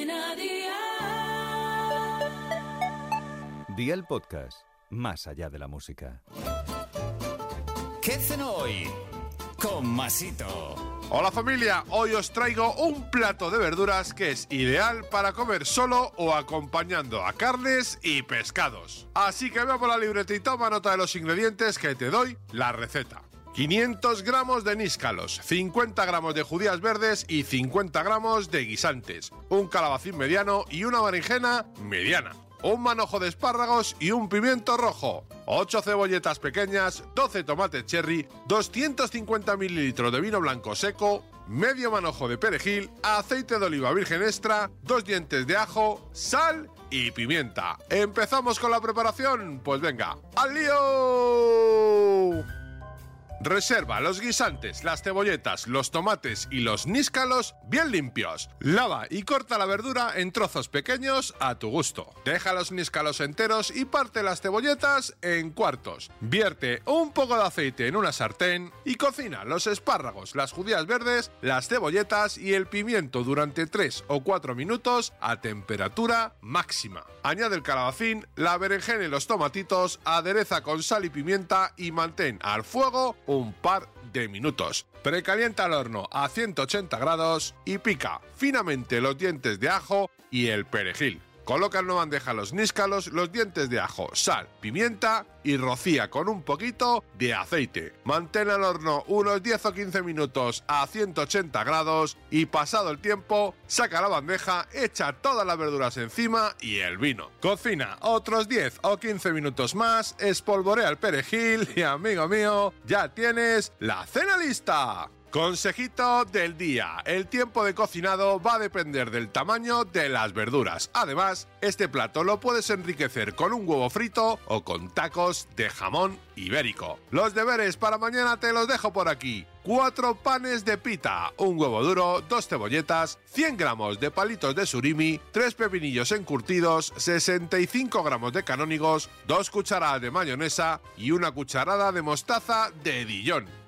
Cadena Dial. Día el podcast, más allá de la música. ¿Qué cenó hoy? Con Masito. Hola familia, hoy os traigo un plato de verduras que es ideal para comer solo o acompañando a carnes y pescados. Así que veo por la libreta y toma nota de los ingredientes que te doy la receta. 500 gramos de níscalos, 50 gramos de judías verdes y 50 gramos de guisantes, un calabacín mediano y una berenjena mediana un manojo de espárragos y un pimiento rojo, 8 cebolletas pequeñas, 12 tomates cherry, 250 mililitros de vino blanco seco, medio manojo de perejil, aceite de oliva virgen extra, dos dientes de ajo, sal y pimienta. ¿Empezamos con la preparación? Pues venga, ¡al lío! Reserva los guisantes, las cebolletas, los tomates y los níscalos bien limpios. Lava y corta la verdura en trozos pequeños a tu gusto. Deja los níscalos enteros y parte las cebolletas en cuartos. Vierte un poco de aceite en una sartén y cocina los espárragos, las judías verdes, las cebolletas y el pimiento durante 3 o 4 minutos a temperatura máxima. Añade el calabacín, la berenjena y los tomatitos, adereza con sal y pimienta y mantén al fuego un par de minutos. Precalienta el horno a 180 grados y pica finamente los dientes de ajo y el perejil. Coloca en una bandeja los níscalos, los dientes de ajo, sal, pimienta y rocía con un poquito de aceite. Mantén al horno unos 10 o 15 minutos a 180 grados y pasado el tiempo, saca la bandeja, echa todas las verduras encima y el vino. Cocina otros 10 o 15 minutos más, espolvorea el perejil y amigo mío, ya tienes la cena lista. Consejito del día. El tiempo de cocinado va a depender del tamaño de las verduras. Además, este plato lo puedes enriquecer con un huevo frito o con tacos de jamón ibérico. Los deberes para mañana te los dejo por aquí. 4 panes de pita, un huevo duro, dos cebolletas, 100 gramos de palitos de surimi, 3 pepinillos encurtidos, 65 gramos de canónigos, 2 cucharadas de mayonesa y una cucharada de mostaza de Dijon.